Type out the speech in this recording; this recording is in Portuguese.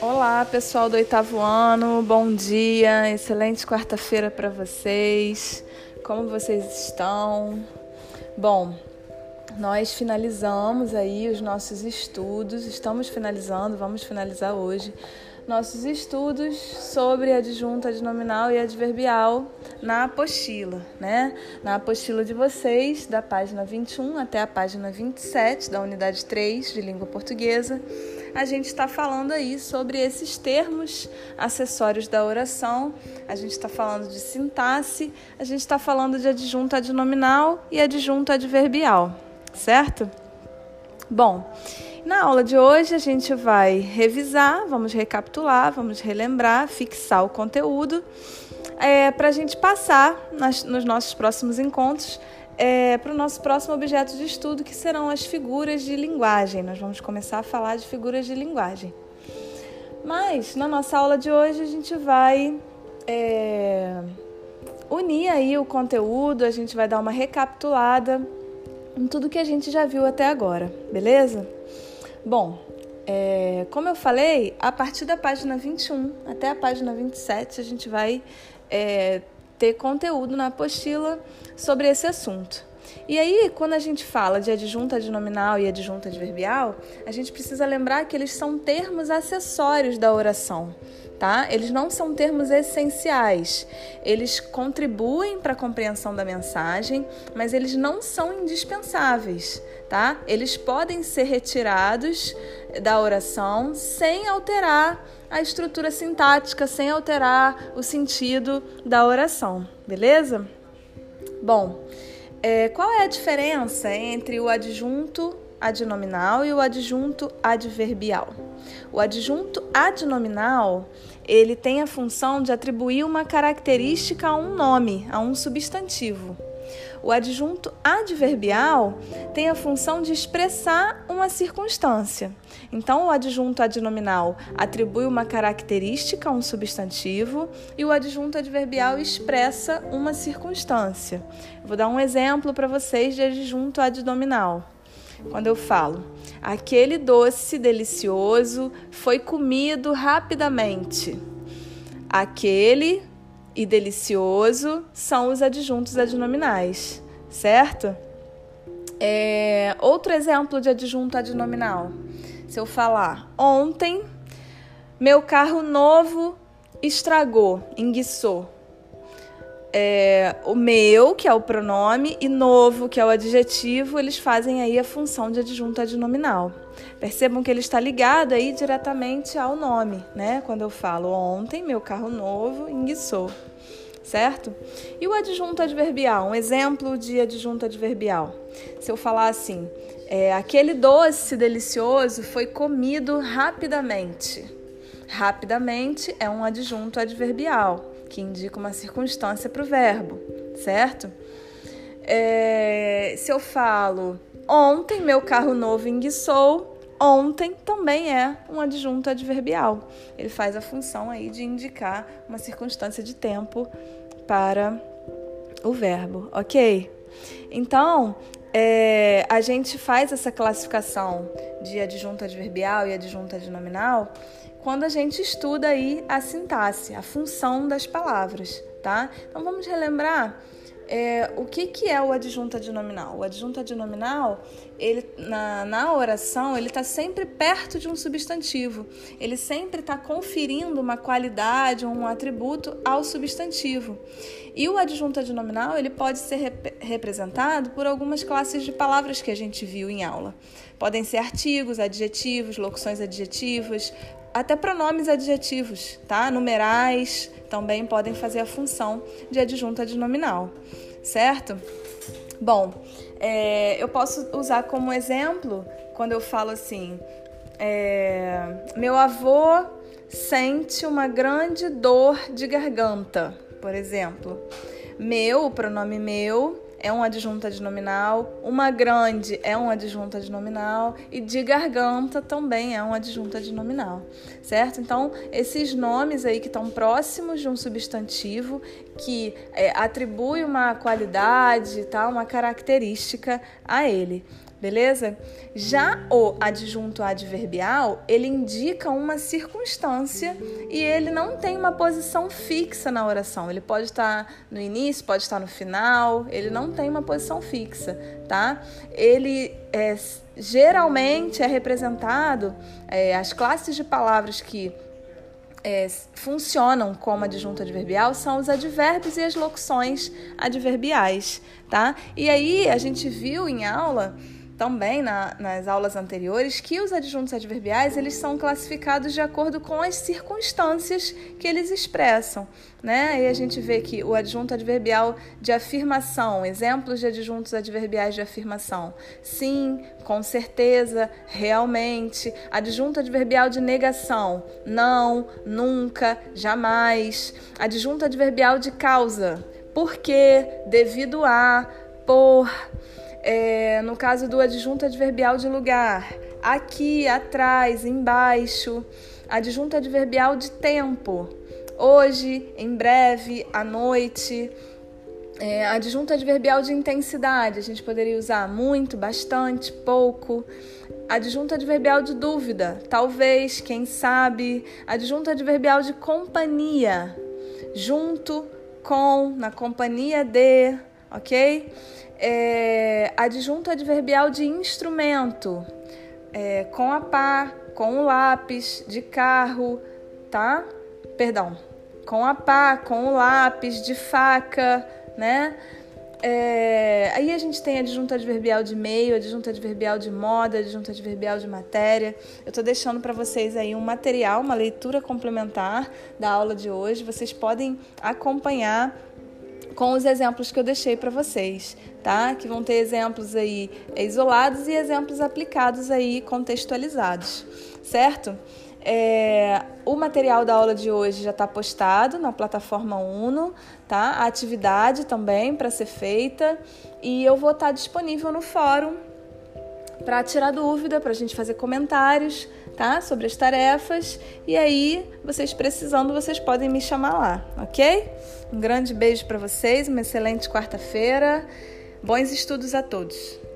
Olá, pessoal do oitavo ano, bom dia, excelente quarta-feira para vocês. Como vocês estão? Bom, nós finalizamos aí os nossos estudos, estamos finalizando, vamos finalizar hoje nossos estudos sobre adjunto, adnominal e adverbial na apostila, né? Na apostila de vocês, da página 21 até a página 27 da unidade 3 de língua portuguesa, a gente está falando aí sobre esses termos acessórios da oração, a gente está falando de sintaxe, a gente está falando de adjunto adnominal e adjunto adverbial, certo? Bom, na aula de hoje a gente vai revisar, vamos recapitular, vamos relembrar, fixar o conteúdo é, para a gente passar nas, nos nossos próximos encontros é, para o nosso próximo objeto de estudo, que serão as figuras de linguagem. Nós vamos começar a falar de figuras de linguagem. Mas na nossa aula de hoje a gente vai é, unir aí o conteúdo, a gente vai dar uma recapitulada em tudo que a gente já viu até agora, beleza? Bom, é, como eu falei, a partir da página 21 até a página 27 a gente vai é, ter conteúdo na apostila sobre esse assunto. E aí, quando a gente fala de adjunta adnominal e adjunta adverbial, a gente precisa lembrar que eles são termos acessórios da oração tá? Eles não são termos essenciais. Eles contribuem para a compreensão da mensagem, mas eles não são indispensáveis, tá? Eles podem ser retirados da oração sem alterar a estrutura sintática, sem alterar o sentido da oração, beleza? Bom, é, qual é a diferença entre o adjunto adnominal e o adjunto adverbial? O adjunto adnominal, ele tem a função de atribuir uma característica a um nome, a um substantivo. O adjunto adverbial tem a função de expressar uma circunstância. Então, o adjunto adnominal atribui uma característica a um substantivo e o adjunto adverbial expressa uma circunstância. vou dar um exemplo para vocês de adjunto adnominal. Quando eu falo, aquele doce delicioso foi comido rapidamente. Aquele e delicioso são os adjuntos adnominais, certo? É, outro exemplo de adjunto adnominal. Se eu falar ontem, meu carro novo estragou, enguiçou é, o meu, que é o pronome, e novo, que é o adjetivo, eles fazem aí a função de adjunto adnominal. Percebam que ele está ligado aí diretamente ao nome, né? Quando eu falo ontem, meu carro novo enguiçou, certo? E o adjunto adverbial, um exemplo de adjunto adverbial. Se eu falar assim, é, aquele doce delicioso foi comido rapidamente. Rapidamente é um adjunto adverbial que indica uma circunstância para o verbo, certo? É, se eu falo ontem meu carro novo enguiçou, ontem também é um adjunto adverbial. Ele faz a função aí de indicar uma circunstância de tempo para o verbo, ok? Então, é, a gente faz essa classificação de adjunto adverbial e adjunto adnominal quando a gente estuda aí a sintaxe, a função das palavras, tá? Então vamos relembrar é, o que, que é o adjunto adnominal? O adjunto adnominal, ele, na, na oração, ele está sempre perto de um substantivo. Ele sempre está conferindo uma qualidade, um atributo ao substantivo. E o adjunto adnominal, ele pode ser rep representado por algumas classes de palavras que a gente viu em aula. Podem ser artigos, adjetivos, locuções adjetivas, até pronomes adjetivos, tá? Numerais também podem fazer a função de adjunto adnominal, certo? Bom, é, eu posso usar como exemplo quando eu falo assim: é, meu avô sente uma grande dor de garganta, por exemplo. Meu, o pronome meu, é um adjunto adnominal, uma grande é um adjunto adnominal e de garganta também é um adjunto adnominal, certo? Então, esses nomes aí que estão próximos de um substantivo que é, atribui uma qualidade, tá? uma característica a ele. Beleza? Já o adjunto adverbial, ele indica uma circunstância e ele não tem uma posição fixa na oração. Ele pode estar no início, pode estar no final, ele não tem uma posição fixa, tá? Ele é, geralmente é representado, é, as classes de palavras que é, funcionam como adjunto adverbial são os advérbios e as locuções adverbiais, tá? E aí a gente viu em aula também na, nas aulas anteriores que os adjuntos adverbiais eles são classificados de acordo com as circunstâncias que eles expressam, né? E a gente vê que o adjunto adverbial de afirmação, exemplos de adjuntos adverbiais de afirmação, sim, com certeza, realmente, adjunto adverbial de negação, não, nunca, jamais, adjunto adverbial de causa, porque, devido a, por é, no caso do adjunto adverbial de lugar, aqui, atrás, embaixo. Adjunto adverbial de tempo, hoje, em breve, à noite. É, adjunto adverbial de intensidade, a gente poderia usar muito, bastante, pouco. Adjunto adverbial de dúvida, talvez, quem sabe. Adjunto adverbial de companhia, junto com, na companhia de, ok? é, adjunto adverbial de instrumento, é, com a pá, com o lápis, de carro, tá? Perdão, com a pá, com o lápis, de faca, né? É, aí a gente tem adjunto adverbial de meio, adjunto adverbial de moda, adjunto adverbial de matéria. Eu estou deixando para vocês aí um material, uma leitura complementar da aula de hoje. Vocês podem acompanhar com os exemplos que eu deixei para vocês, tá? Que vão ter exemplos aí isolados e exemplos aplicados aí contextualizados, certo? É, o material da aula de hoje já está postado na plataforma Uno, tá? A atividade também para ser feita e eu vou estar tá disponível no fórum para tirar dúvida, para a gente fazer comentários, tá? Sobre as tarefas. E aí, vocês precisando, vocês podem me chamar lá, ok? Um grande beijo para vocês, uma excelente quarta-feira. Bons estudos a todos.